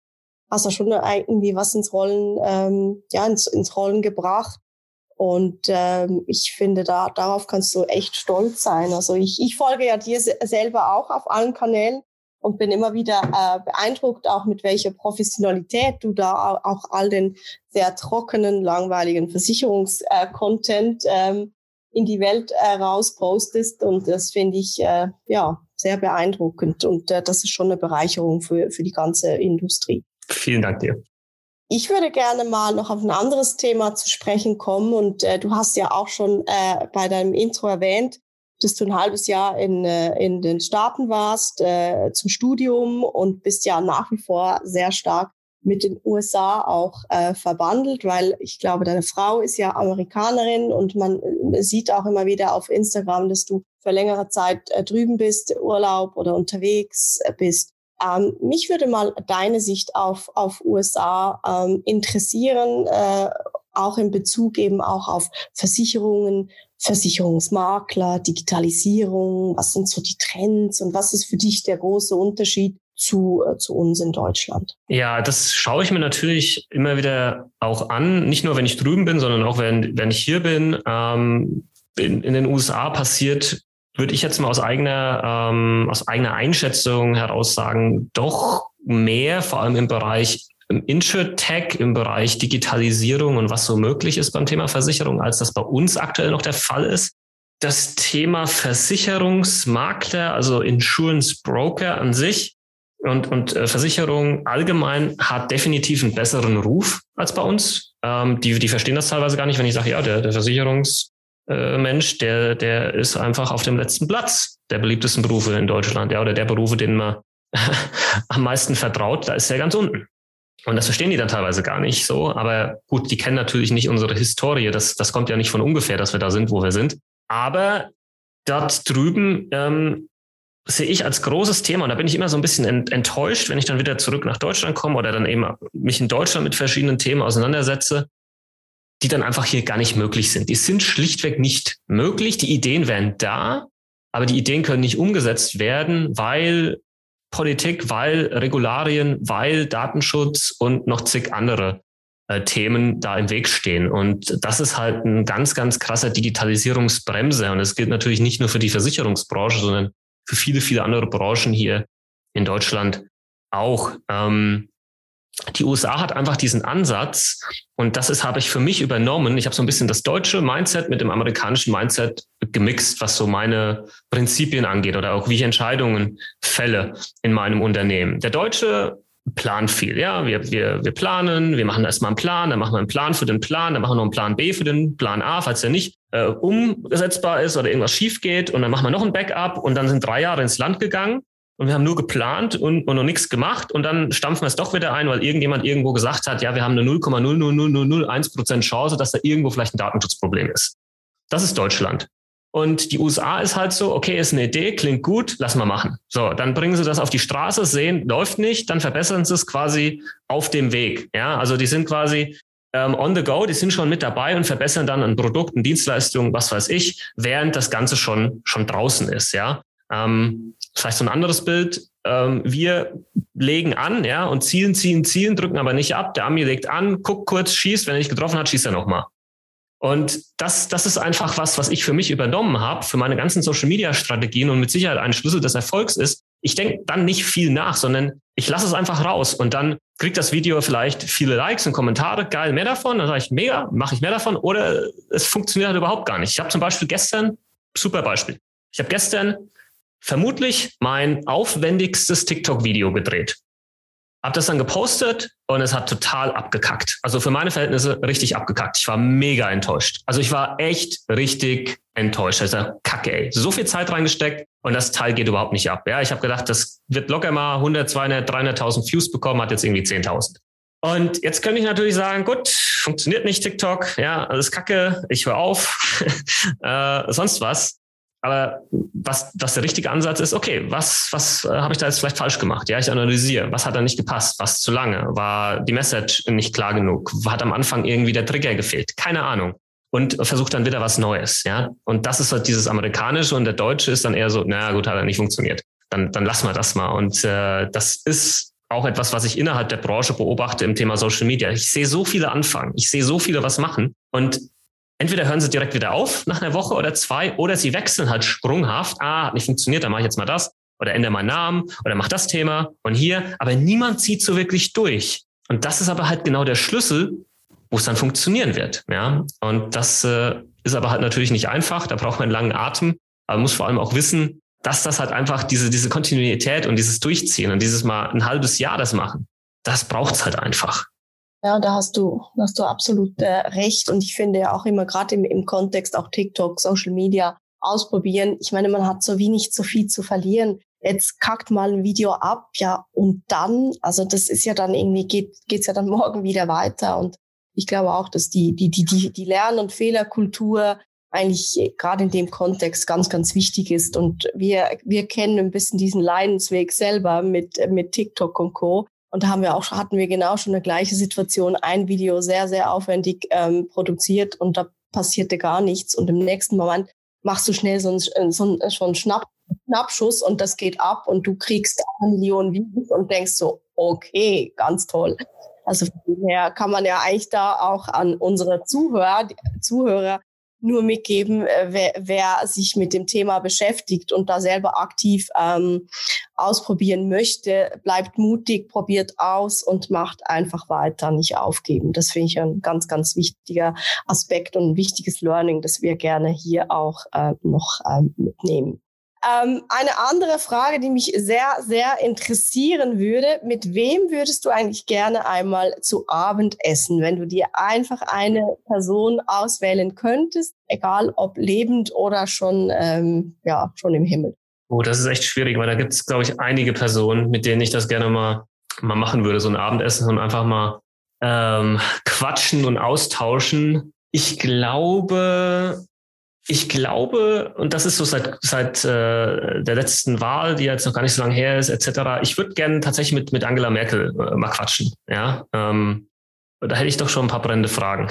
A: hast du schon irgendwie was ins Rollen, ähm, ja, ins, ins Rollen gebracht. Und ähm, ich finde, da darauf kannst du echt stolz sein. Also ich, ich folge ja dir selber auch auf allen Kanälen und bin immer wieder äh, beeindruckt, auch mit welcher Professionalität du da auch all den sehr trockenen, langweiligen Versicherungscontent äh, ähm, in die Welt äh, rauspostest. Und das finde ich äh, ja sehr beeindruckend. Und äh, das ist schon eine Bereicherung für, für die ganze Industrie.
B: Vielen Dank dir.
A: Ich würde gerne mal noch auf ein anderes Thema zu sprechen kommen. Und äh, du hast ja auch schon äh, bei deinem Intro erwähnt, dass du ein halbes Jahr in, äh, in den Staaten warst äh, zum Studium und bist ja nach wie vor sehr stark mit den USA auch äh, verbandelt, weil ich glaube, deine Frau ist ja Amerikanerin und man äh, sieht auch immer wieder auf Instagram, dass du für längere Zeit äh, drüben bist, Urlaub oder unterwegs äh, bist. Ähm, mich würde mal deine Sicht auf, auf USA ähm, interessieren, äh, auch in Bezug eben auch auf Versicherungen, Versicherungsmakler, Digitalisierung. Was sind so die Trends und was ist für dich der große Unterschied zu, äh, zu uns in Deutschland?
B: Ja, das schaue ich mir natürlich immer wieder auch an. Nicht nur, wenn ich drüben bin, sondern auch, wenn, wenn ich hier bin. Ähm, in, in den USA passiert würde ich jetzt mal aus eigener, ähm, aus eigener Einschätzung heraus sagen, doch mehr, vor allem im Bereich im Insurtech, im Bereich Digitalisierung und was so möglich ist beim Thema Versicherung, als das bei uns aktuell noch der Fall ist. Das Thema Versicherungsmakler, also Insurance Broker an sich und, und äh, Versicherung allgemein hat definitiv einen besseren Ruf als bei uns. Ähm, die, die verstehen das teilweise gar nicht, wenn ich sage, ja, der, der Versicherungs äh, Mensch, der, der ist einfach auf dem letzten Platz der beliebtesten Berufe in Deutschland, ja, oder der Berufe, denen man am meisten vertraut, da ist er ganz unten. Und das verstehen die dann teilweise gar nicht so. Aber gut, die kennen natürlich nicht unsere Historie. Das, das kommt ja nicht von ungefähr, dass wir da sind, wo wir sind. Aber dort drüben ähm, sehe ich als großes Thema, und da bin ich immer so ein bisschen enttäuscht, wenn ich dann wieder zurück nach Deutschland komme oder dann eben mich in Deutschland mit verschiedenen Themen auseinandersetze, die dann einfach hier gar nicht möglich sind. Die sind schlichtweg nicht möglich. Die Ideen wären da, aber die Ideen können nicht umgesetzt werden, weil Politik, weil Regularien, weil Datenschutz und noch zig andere äh, Themen da im Weg stehen. Und das ist halt ein ganz, ganz krasser Digitalisierungsbremse. Und es gilt natürlich nicht nur für die Versicherungsbranche, sondern für viele, viele andere Branchen hier in Deutschland auch. Ähm, die USA hat einfach diesen Ansatz und das ist habe ich für mich übernommen. Ich habe so ein bisschen das deutsche Mindset mit dem amerikanischen Mindset gemixt, was so meine Prinzipien angeht oder auch wie ich Entscheidungen fälle in meinem Unternehmen. Der deutsche plant viel, ja, wir, wir, wir planen, wir machen erstmal einen Plan, dann machen wir einen Plan für den Plan, dann machen wir noch einen Plan B für den Plan A, falls der nicht äh, umsetzbar ist oder irgendwas schief geht und dann machen wir noch ein Backup und dann sind drei Jahre ins Land gegangen und wir haben nur geplant und, und noch nichts gemacht und dann stampfen wir es doch wieder ein, weil irgendjemand irgendwo gesagt hat, ja, wir haben eine 0,00001 Prozent Chance, dass da irgendwo vielleicht ein Datenschutzproblem ist. Das ist Deutschland. Und die USA ist halt so, okay, ist eine Idee, klingt gut, lass mal machen. So, dann bringen sie das auf die Straße, sehen, läuft nicht, dann verbessern sie es quasi auf dem Weg. Ja, also die sind quasi ähm, on the go, die sind schon mit dabei und verbessern dann an Produkten, Dienstleistungen, was weiß ich, während das Ganze schon, schon draußen ist. Ja, ähm, vielleicht so ein anderes Bild. Ähm, wir legen an, ja, und zielen, zielen, zielen, drücken aber nicht ab. Der Ami legt an, guckt kurz, schießt. Wenn er nicht getroffen hat, schießt er nochmal. Und das, das ist einfach was, was ich für mich übernommen habe, für meine ganzen Social-Media-Strategien und mit Sicherheit ein Schlüssel des Erfolgs ist. Ich denke dann nicht viel nach, sondern ich lasse es einfach raus und dann kriegt das Video vielleicht viele Likes und Kommentare, geil, mehr davon, dann sage ich, mega, mache ich mehr davon oder es funktioniert halt überhaupt gar nicht. Ich habe zum Beispiel gestern, super Beispiel, ich habe gestern vermutlich mein aufwendigstes TikTok-Video gedreht. Hab das dann gepostet und es hat total abgekackt. Also für meine Verhältnisse richtig abgekackt. Ich war mega enttäuscht. Also ich war echt richtig enttäuscht. Also kacke, ey. So viel Zeit reingesteckt und das Teil geht überhaupt nicht ab. Ja, ich habe gedacht, das wird locker mal 100, 200, 300.000 Views bekommen, hat jetzt irgendwie 10.000. Und jetzt könnte ich natürlich sagen, gut, funktioniert nicht TikTok, ja, alles kacke, ich höre auf, äh, sonst was. Aber was, was der richtige Ansatz ist, okay, was, was äh, habe ich da jetzt vielleicht falsch gemacht? Ja, ich analysiere, was hat da nicht gepasst, was zu lange, war die Message nicht klar genug, hat am Anfang irgendwie der Trigger gefehlt, keine Ahnung. Und versucht dann wieder was Neues, ja. Und das ist halt dieses Amerikanische und der Deutsche ist dann eher so, naja, gut, hat er nicht funktioniert. Dann, dann lassen wir das mal. Und äh, das ist auch etwas, was ich innerhalb der Branche beobachte im Thema Social Media. Ich sehe so viele anfangen, ich sehe so viele was machen und entweder hören sie direkt wieder auf nach einer Woche oder zwei oder sie wechseln halt sprunghaft. Ah, hat nicht funktioniert, dann mache ich jetzt mal das oder ändere meinen Namen oder mach das Thema und hier. Aber niemand zieht so wirklich durch. Und das ist aber halt genau der Schlüssel, wo es dann funktionieren wird. Ja, und das äh, ist aber halt natürlich nicht einfach. Da braucht man einen langen Atem. Aber man muss vor allem auch wissen, dass das halt einfach diese, diese Kontinuität und dieses Durchziehen und dieses mal ein halbes Jahr das machen, das braucht es halt einfach.
A: Ja, da hast du, hast du absolut äh, recht. Und ich finde ja auch immer gerade im, im Kontext auch TikTok, Social Media ausprobieren. Ich meine, man hat so wenig so viel zu verlieren. Jetzt kackt mal ein Video ab, ja, und dann, also das ist ja dann irgendwie, geht, geht's ja dann morgen wieder weiter. Und ich glaube auch, dass die, die, die, die, die Lern- und Fehlerkultur eigentlich gerade in dem Kontext ganz, ganz wichtig ist. Und wir, wir kennen ein bisschen diesen Leidensweg selber mit, mit TikTok und Co. Und da haben wir auch, hatten wir genau schon eine gleiche Situation. Ein Video sehr, sehr aufwendig ähm, produziert und da passierte gar nichts. Und im nächsten Moment machst du schnell so einen, so einen, so einen Schnapp, Schnappschuss und das geht ab und du kriegst eine Million Views und denkst so, okay, ganz toll. Also von kann man ja eigentlich da auch an unsere Zuhörer, Zuhörer nur mitgeben, äh, wer, wer sich mit dem Thema beschäftigt und da selber aktiv ähm, ausprobieren möchte, bleibt mutig, probiert aus und macht einfach weiter, nicht aufgeben. Das finde ich ein ganz, ganz wichtiger Aspekt und ein wichtiges Learning, das wir gerne hier auch äh, noch ähm, mitnehmen. Ähm, eine andere Frage, die mich sehr, sehr interessieren würde, mit wem würdest du eigentlich gerne einmal zu Abend essen, wenn du dir einfach eine Person auswählen könntest, egal ob lebend oder schon, ähm, ja, schon im Himmel?
B: Oh, das ist echt schwierig, weil da gibt es, glaube ich, einige Personen, mit denen ich das gerne mal, mal machen würde, so ein Abendessen und einfach mal ähm, quatschen und austauschen. Ich glaube, ich glaube, und das ist so seit, seit äh, der letzten Wahl, die jetzt noch gar nicht so lange her ist, etc., ich würde gerne tatsächlich mit, mit Angela Merkel äh, mal quatschen. Ja, ähm, da hätte ich doch schon ein paar brennende Fragen.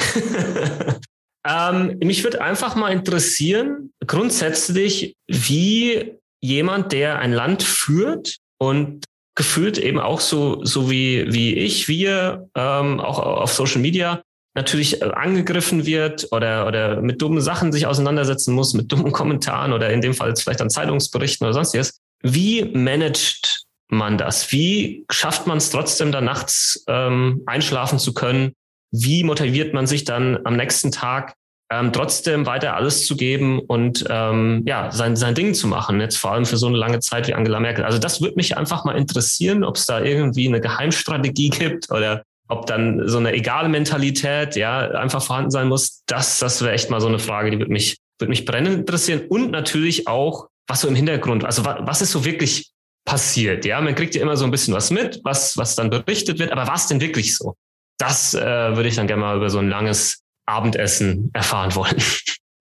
B: ähm, mich würde einfach mal interessieren, grundsätzlich, wie jemand, der ein Land führt und gefühlt eben auch so, so wie, wie ich, wir, ähm, auch auf Social Media, natürlich äh, angegriffen wird oder, oder mit dummen Sachen sich auseinandersetzen muss, mit dummen Kommentaren oder in dem Fall vielleicht an Zeitungsberichten oder sonstiges. Wie managt man das? Wie schafft man es trotzdem, da nachts ähm, einschlafen zu können? Wie motiviert man sich dann am nächsten Tag ähm, trotzdem weiter alles zu geben und ähm, ja sein, sein Ding zu machen, jetzt vor allem für so eine lange Zeit wie Angela Merkel. Also das würde mich einfach mal interessieren, ob es da irgendwie eine Geheimstrategie gibt oder ob dann so eine egale Mentalität ja einfach vorhanden sein muss, das, das wäre echt mal so eine Frage, die würde mich, würde mich brennend interessieren. Und natürlich auch, was so im Hintergrund, also was, was ist so wirklich passiert? Ja, man kriegt ja immer so ein bisschen was mit, was, was dann berichtet wird, aber was denn wirklich so? Das äh, würde ich dann gerne mal über so ein langes Abendessen erfahren wollen.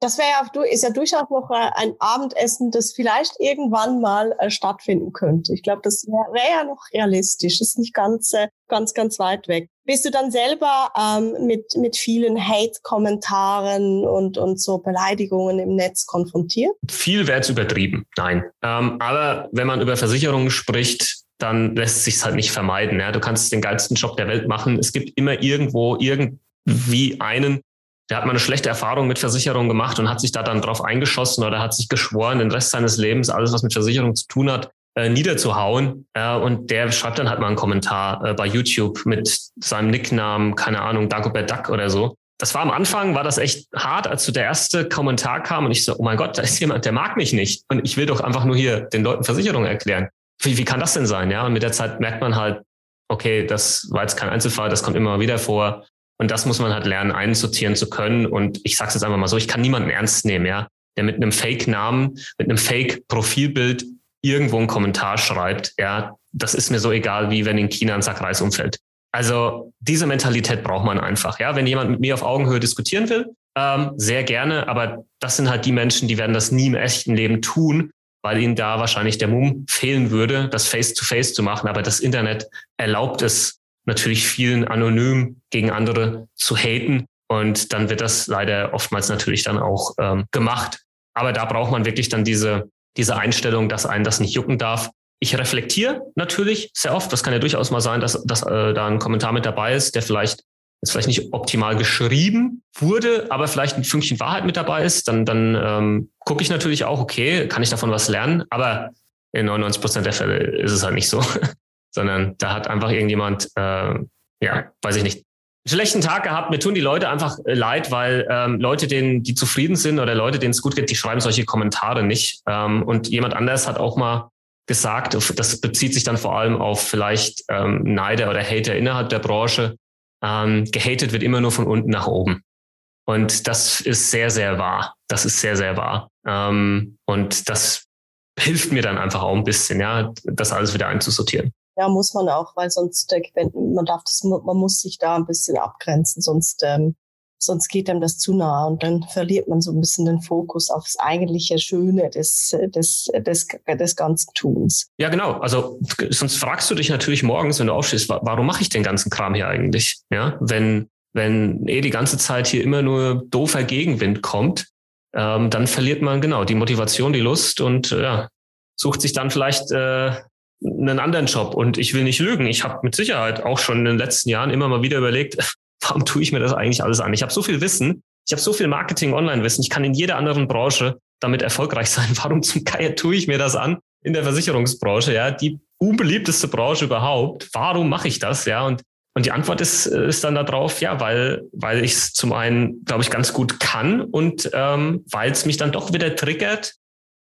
A: Das wäre ja, ist ja durchaus noch äh, ein Abendessen, das vielleicht irgendwann mal äh, stattfinden könnte. Ich glaube, das wäre wär ja noch realistisch. Das ist nicht ganz, äh, ganz, ganz weit weg. Bist du dann selber ähm, mit, mit vielen Hate-Kommentaren und, und so Beleidigungen im Netz konfrontiert?
B: Viel wäre übertrieben, nein. Ähm, aber wenn man über Versicherungen spricht, dann lässt sich halt nicht vermeiden. Ja? Du kannst den geilsten Job der Welt machen. Es gibt immer irgendwo irgendwie einen, der hat mal eine schlechte Erfahrung mit Versicherungen gemacht und hat sich da dann drauf eingeschossen oder hat sich geschworen, den Rest seines Lebens alles, was mit Versicherung zu tun hat, äh, niederzuhauen. Äh, und der schreibt dann halt mal einen Kommentar äh, bei YouTube mit seinem Nicknamen, keine Ahnung, Dagobert Duck oder so. Das war am Anfang, war das echt hart, als so der erste Kommentar kam und ich so, oh mein Gott, da ist jemand, der mag mich nicht. Und ich will doch einfach nur hier den Leuten Versicherungen erklären. Wie, wie kann das denn sein? Ja, und mit der Zeit merkt man halt, okay, das war jetzt kein Einzelfall, das kommt immer wieder vor. Und das muss man halt lernen, einsortieren zu können. Und ich sage es jetzt einfach mal so, ich kann niemanden ernst nehmen, ja, der mit einem Fake-Namen, mit einem Fake-Profilbild irgendwo einen Kommentar schreibt. Ja, das ist mir so egal, wie wenn in China ein Sack Reis umfällt. Also diese Mentalität braucht man einfach. Ja, wenn jemand mit mir auf Augenhöhe diskutieren will, ähm, sehr gerne, aber das sind halt die Menschen, die werden das nie im echten Leben tun, weil ihnen da wahrscheinlich der Mumm fehlen würde, das Face-to-Face -face zu machen. Aber das Internet erlaubt es natürlich vielen anonym gegen andere zu haten. Und dann wird das leider oftmals natürlich dann auch ähm, gemacht. Aber da braucht man wirklich dann diese, diese Einstellung, dass einen das nicht jucken darf. Ich reflektiere natürlich sehr oft. Das kann ja durchaus mal sein, dass, dass äh, da ein Kommentar mit dabei ist, der vielleicht jetzt vielleicht nicht optimal geschrieben wurde, aber vielleicht ein Fünkchen Wahrheit mit dabei ist. Dann, dann ähm, gucke ich natürlich auch, okay, kann ich davon was lernen? Aber in 99 Prozent der Fälle ist es halt nicht so, sondern da hat einfach irgendjemand, äh, ja, weiß ich nicht, schlechten Tag gehabt. Mir tun die Leute einfach äh, leid, weil ähm, Leute, denen, die zufrieden sind oder Leute, denen es gut geht, die schreiben solche Kommentare nicht. Ähm, und jemand anders hat auch mal gesagt, das bezieht sich dann vor allem auf vielleicht ähm, Neider oder Hater innerhalb der Branche. Ähm, gehatet wird immer nur von unten nach oben. Und das ist sehr, sehr wahr. Das ist sehr, sehr wahr. Ähm, und das hilft mir dann einfach auch ein bisschen, ja, das alles wieder einzusortieren.
A: Ja, muss man auch, weil sonst, äh, man darf das, man muss sich da ein bisschen abgrenzen, sonst, ähm, sonst geht einem das zu nah und dann verliert man so ein bisschen den Fokus aufs eigentliche Schöne des, des, des, des ganzen Tuns.
B: Ja, genau. Also sonst fragst du dich natürlich morgens, wenn du aufstehst, warum mache ich den ganzen Kram hier eigentlich? Ja, wenn, wenn eh die ganze Zeit hier immer nur doofer Gegenwind kommt, ähm, dann verliert man genau die Motivation, die Lust und äh, ja, sucht sich dann vielleicht äh, einen anderen Job. Und ich will nicht lügen. Ich habe mit Sicherheit auch schon in den letzten Jahren immer mal wieder überlegt, warum tue ich mir das eigentlich alles an? Ich habe so viel Wissen, ich habe so viel Marketing-Online-Wissen, ich kann in jeder anderen Branche damit erfolgreich sein. Warum zum Geier tue ich mir das an in der Versicherungsbranche? Ja, die unbeliebteste Branche überhaupt. Warum mache ich das? Ja, und und die Antwort ist, ist dann darauf, ja, weil, weil ich es zum einen, glaube ich, ganz gut kann und ähm, weil es mich dann doch wieder triggert,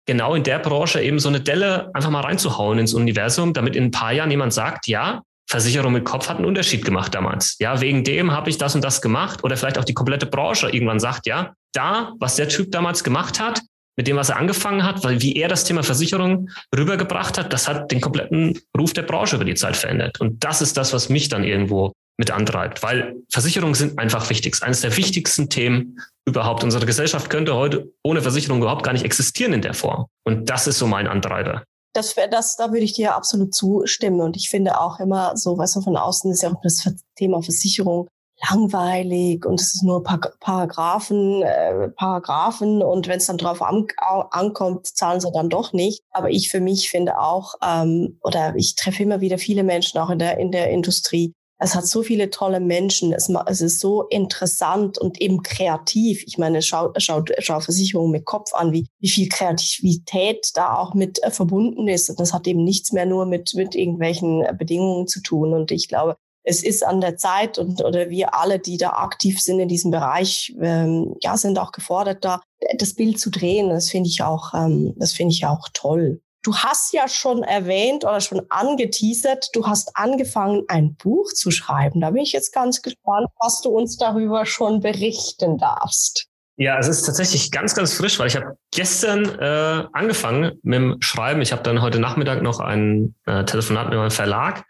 B: genau in der Branche eben so eine Delle einfach mal reinzuhauen ins Universum, damit in ein paar Jahren jemand sagt, ja, Versicherung mit Kopf hat einen Unterschied gemacht damals. Ja, wegen dem habe ich das und das gemacht oder vielleicht auch die komplette Branche irgendwann sagt, ja, da, was der Typ damals gemacht hat, mit dem, was er angefangen hat, weil wie er das Thema Versicherung rübergebracht hat, das hat den kompletten Ruf der Branche über die Zeit verändert. Und das ist das, was mich dann irgendwo mit antreibt, weil Versicherungen sind einfach wichtig. Eines der wichtigsten Themen überhaupt. Unsere Gesellschaft könnte heute ohne Versicherung überhaupt gar nicht existieren in der Form. Und das ist so mein Antreiber.
A: Das, das, da würde ich dir absolut zustimmen. Und ich finde auch immer so, weißt du, von außen ist ja auch das Thema Versicherung langweilig und es ist nur Paragraphen, äh, Paragraphen und wenn es dann drauf an, ankommt, zahlen sie dann doch nicht. Aber ich für mich finde auch, ähm, oder ich treffe immer wieder viele Menschen auch in der, in der Industrie, es hat so viele tolle Menschen. Es, es ist so interessant und eben kreativ. Ich meine, schau, schau, schau Versicherungen mit Kopf an, wie, wie viel Kreativität da auch mit äh, verbunden ist. Und das hat eben nichts mehr nur mit, mit irgendwelchen äh, Bedingungen zu tun. Und ich glaube, es ist an der Zeit und oder wir alle, die da aktiv sind in diesem Bereich, ähm, ja, sind auch gefordert, da das Bild zu drehen. Das finde ich auch, ähm, das finde ich auch toll. Du hast ja schon erwähnt oder schon angeteasert, du hast angefangen, ein Buch zu schreiben. Da bin ich jetzt ganz gespannt, was du uns darüber schon berichten darfst.
B: Ja, es ist tatsächlich ganz, ganz frisch, weil ich habe gestern äh, angefangen mit dem Schreiben. Ich habe dann heute Nachmittag noch ein äh, Telefonat mit meinem Verlag.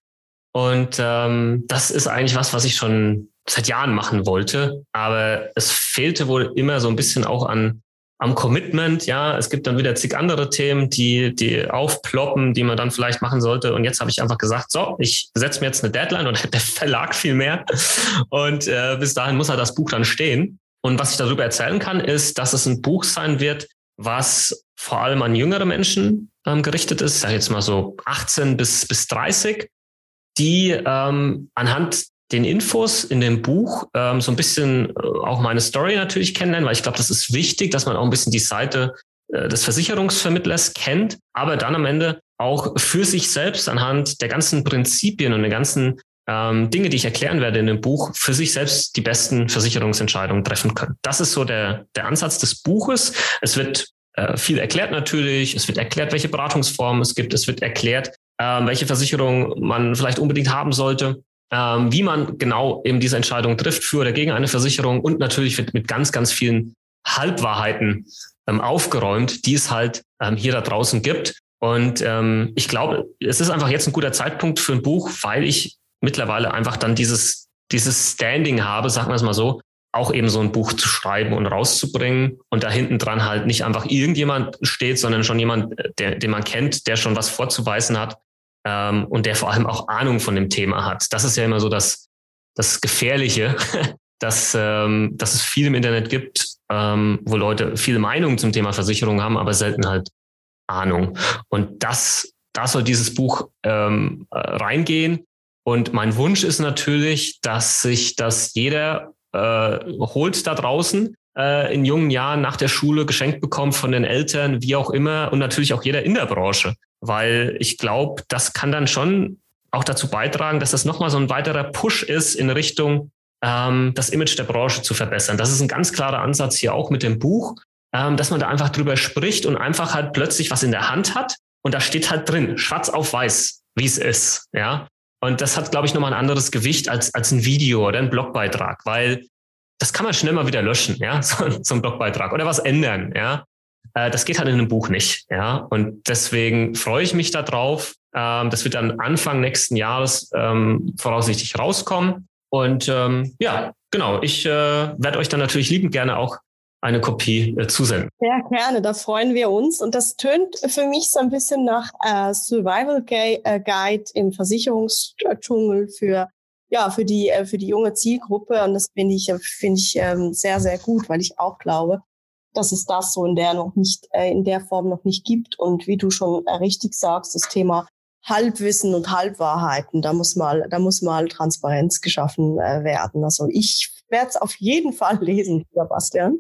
B: Und ähm, das ist eigentlich was, was ich schon seit Jahren machen wollte. Aber es fehlte wohl immer so ein bisschen auch an am Commitment. Ja, es gibt dann wieder zig andere Themen, die, die aufploppen, die man dann vielleicht machen sollte. Und jetzt habe ich einfach gesagt, so, ich setze mir jetzt eine Deadline und der Verlag viel mehr. Und äh, bis dahin muss halt das Buch dann stehen. Und was ich darüber erzählen kann, ist, dass es ein Buch sein wird, was vor allem an jüngere Menschen ähm, gerichtet ist, sage jetzt mal so 18 bis, bis 30, die ähm, anhand den Infos in dem Buch ähm, so ein bisschen äh, auch meine Story natürlich kennenlernen, weil ich glaube, das ist wichtig, dass man auch ein bisschen die Seite äh, des Versicherungsvermittlers kennt, aber dann am Ende auch für sich selbst anhand der ganzen Prinzipien und der ganzen ähm, Dinge, die ich erklären werde in dem Buch, für sich selbst die besten Versicherungsentscheidungen treffen können. Das ist so der, der Ansatz des Buches. Es wird äh, viel erklärt natürlich. Es wird erklärt, welche Beratungsformen es gibt. Es wird erklärt, äh, welche Versicherung man vielleicht unbedingt haben sollte. Ähm, wie man genau eben diese Entscheidung trifft für oder gegen eine Versicherung. Und natürlich wird mit ganz, ganz vielen Halbwahrheiten ähm, aufgeräumt, die es halt ähm, hier da draußen gibt. Und ähm, ich glaube, es ist einfach jetzt ein guter Zeitpunkt für ein Buch, weil ich mittlerweile einfach dann dieses, dieses Standing habe, sagen wir es mal so, auch eben so ein Buch zu schreiben und rauszubringen. Und da hinten dran halt nicht einfach irgendjemand steht, sondern schon jemand, der, den man kennt, der schon was vorzuweisen hat ähm, und der vor allem auch Ahnung von dem Thema hat. Das ist ja immer so das, das Gefährliche, dass, ähm, dass es viel im Internet gibt, ähm, wo Leute viele Meinungen zum Thema Versicherung haben, aber selten halt Ahnung. Und das, da soll dieses Buch ähm, äh, reingehen. Und mein Wunsch ist natürlich, dass sich das jeder äh, holt da draußen äh, in jungen Jahren nach der Schule geschenkt bekommt von den Eltern, wie auch immer, und natürlich auch jeder in der Branche. Weil ich glaube, das kann dann schon auch dazu beitragen, dass das nochmal so ein weiterer Push ist in Richtung ähm, das Image der Branche zu verbessern. Das ist ein ganz klarer Ansatz hier auch mit dem Buch, ähm, dass man da einfach drüber spricht und einfach halt plötzlich was in der Hand hat und da steht halt drin, schwarz auf weiß, wie es ist, ja. Und das hat, glaube ich, nochmal ein anderes Gewicht als, als ein Video oder ein Blogbeitrag, weil das kann man schnell mal wieder löschen, ja, so, so ein Blogbeitrag oder was ändern, ja. Äh, das geht halt in einem Buch nicht, ja. Und deswegen freue ich mich darauf. Ähm, das wird dann Anfang nächsten Jahres ähm, voraussichtlich rauskommen. Und ähm, ja, genau, ich äh, werde euch dann natürlich liebend gerne auch eine Kopie äh, zusenden.
A: Ja, gerne, da freuen wir uns. Und das tönt für mich so ein bisschen nach äh, Survival äh, Guide im Versicherungsdschungel für ja für die äh, für die junge Zielgruppe. Und das finde ich finde ich ähm, sehr sehr gut, weil ich auch glaube, dass es das so in der noch nicht äh, in der Form noch nicht gibt. Und wie du schon äh, richtig sagst, das Thema Halbwissen und Halbwahrheiten. Da muss mal, da muss mal Transparenz geschaffen äh, werden. Also ich werde es auf jeden Fall lesen, Sebastian.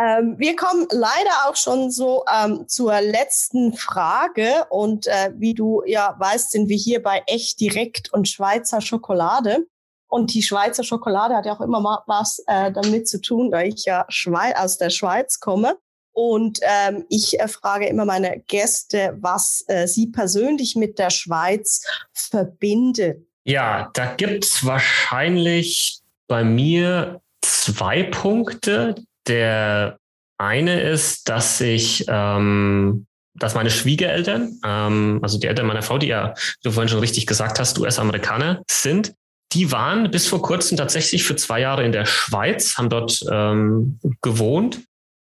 A: Ähm, wir kommen leider auch schon so ähm, zur letzten Frage. Und äh, wie du ja weißt, sind wir hier bei Echt Direkt und Schweizer Schokolade. Und die Schweizer Schokolade hat ja auch immer mal was äh, damit zu tun, da ich ja Schweiz, aus der Schweiz komme. Und ähm, ich äh, frage immer meine Gäste, was äh, sie persönlich mit der Schweiz verbindet.
B: Ja, da gibt's wahrscheinlich bei mir zwei Punkte. Der eine ist, dass ich, ähm, dass meine Schwiegereltern, ähm, also die Eltern meiner Frau, die ja, wie du vorhin schon richtig gesagt hast, US-Amerikaner sind, die waren bis vor kurzem tatsächlich für zwei Jahre in der Schweiz, haben dort ähm, gewohnt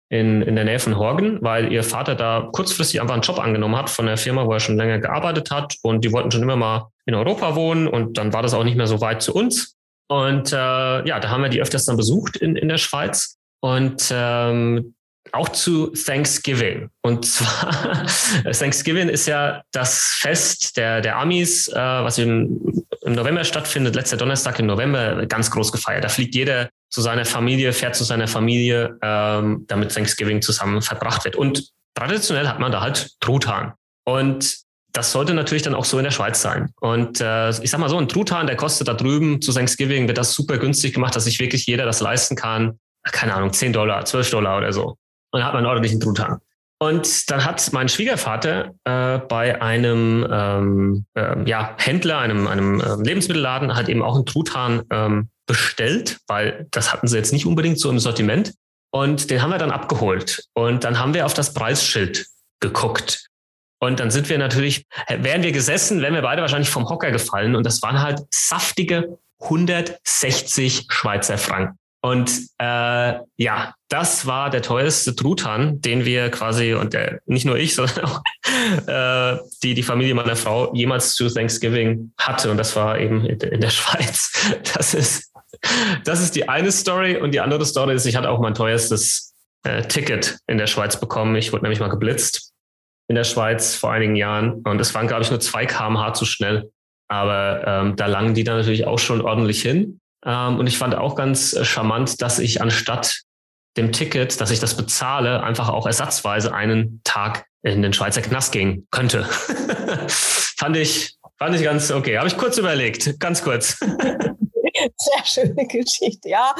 B: in, in der Nähe von Horgen, weil ihr Vater da kurzfristig einfach einen Job angenommen hat von der Firma, wo er schon länger gearbeitet hat und die wollten schon immer mal in Europa wohnen und dann war das auch nicht mehr so weit zu uns. Und äh, ja, da haben wir die öfters dann besucht in, in der Schweiz und ähm, auch zu Thanksgiving. Und zwar, Thanksgiving ist ja das Fest der, der Amis, äh, was im, im November stattfindet, letzter Donnerstag im November, ganz groß gefeiert. Da fliegt jeder zu seiner Familie, fährt zu seiner Familie, ähm, damit Thanksgiving zusammen verbracht wird. Und traditionell hat man da halt Truthahn. Und das sollte natürlich dann auch so in der Schweiz sein. Und äh, ich sag mal so, ein Truthahn, der kostet da drüben zu Thanksgiving, wird das super günstig gemacht, dass sich wirklich jeder das leisten kann. Keine Ahnung, 10 Dollar, 12 Dollar oder so. Und dann hat man einen ordentlichen Truthahn. Und dann hat mein Schwiegervater äh, bei einem ähm, äh, ja, Händler, einem, einem äh, Lebensmittelladen, halt eben auch einen Truthahn ähm, bestellt, weil das hatten sie jetzt nicht unbedingt so im Sortiment. Und den haben wir dann abgeholt. Und dann haben wir auf das Preisschild geguckt. Und dann sind wir natürlich, wären wir gesessen, wären wir beide wahrscheinlich vom Hocker gefallen. Und das waren halt saftige 160 Schweizer Franken. Und äh, ja, das war der teuerste Truthahn, den wir quasi, und der, nicht nur ich, sondern auch äh, die, die Familie meiner Frau jemals zu Thanksgiving hatte. Und das war eben in, in der Schweiz. Das ist, das ist die eine Story. Und die andere Story ist, ich hatte auch mein teuerstes äh, Ticket in der Schweiz bekommen. Ich wurde nämlich mal geblitzt in der Schweiz vor einigen Jahren. Und es waren, glaube ich, nur zwei kmh zu schnell. Aber ähm, da langen die dann natürlich auch schon ordentlich hin. Ähm, und ich fand auch ganz äh, charmant, dass ich anstatt dem Ticket, dass ich das bezahle, einfach auch ersatzweise einen Tag in den Schweizer Knast gehen könnte. fand ich, fand ich ganz okay. Habe ich kurz überlegt, ganz kurz.
A: Sehr schöne Geschichte, ja.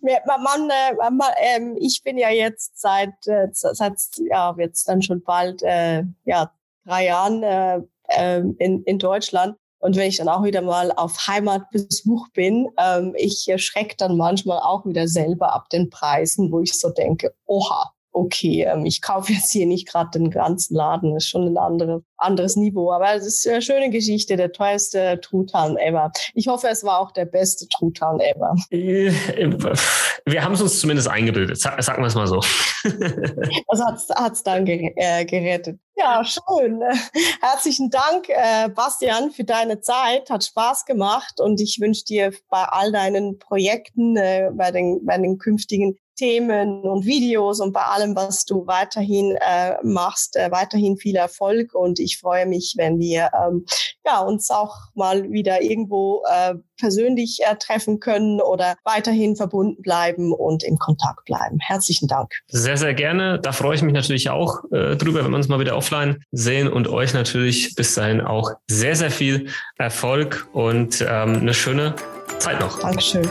A: Man, man, äh, man ähm, ich bin ja jetzt seit, äh, seit ja, jetzt dann schon bald, äh, ja, drei Jahren äh, ähm, in, in Deutschland. Und wenn ich dann auch wieder mal auf Heimatbesuch bin, ähm, ich schrecke dann manchmal auch wieder selber ab den Preisen, wo ich so denke, oha, okay, ähm, ich kaufe jetzt hier nicht gerade den ganzen Laden, das ist schon ein andere, anderes Niveau. Aber es ist eine schöne Geschichte, der teuerste Truthahn ever. Ich hoffe, es war auch der beste Truthahn ever. Äh,
B: wir haben es uns zumindest eingebildet, sagen wir es mal so.
A: Das hat es dann äh, gerettet. Ja, schön. Herzlichen Dank, äh, Bastian, für deine Zeit. Hat Spaß gemacht und ich wünsche dir bei all deinen Projekten, bei, den, bei den künftigen Themen und Videos und bei allem, was du weiterhin äh, machst, äh, weiterhin viel Erfolg und ich freue mich, wenn wir ähm, ja, uns auch mal wieder irgendwo äh, persönlich äh, treffen können oder weiterhin verbunden bleiben und im Kontakt bleiben. Herzlichen Dank.
B: Sehr, sehr gerne. Da freue ich mich natürlich auch äh, drüber, wenn wir uns mal wieder offline sehen und euch natürlich bis dahin auch sehr, sehr viel Erfolg und ähm, eine schöne Zeit noch.
A: Dankeschön.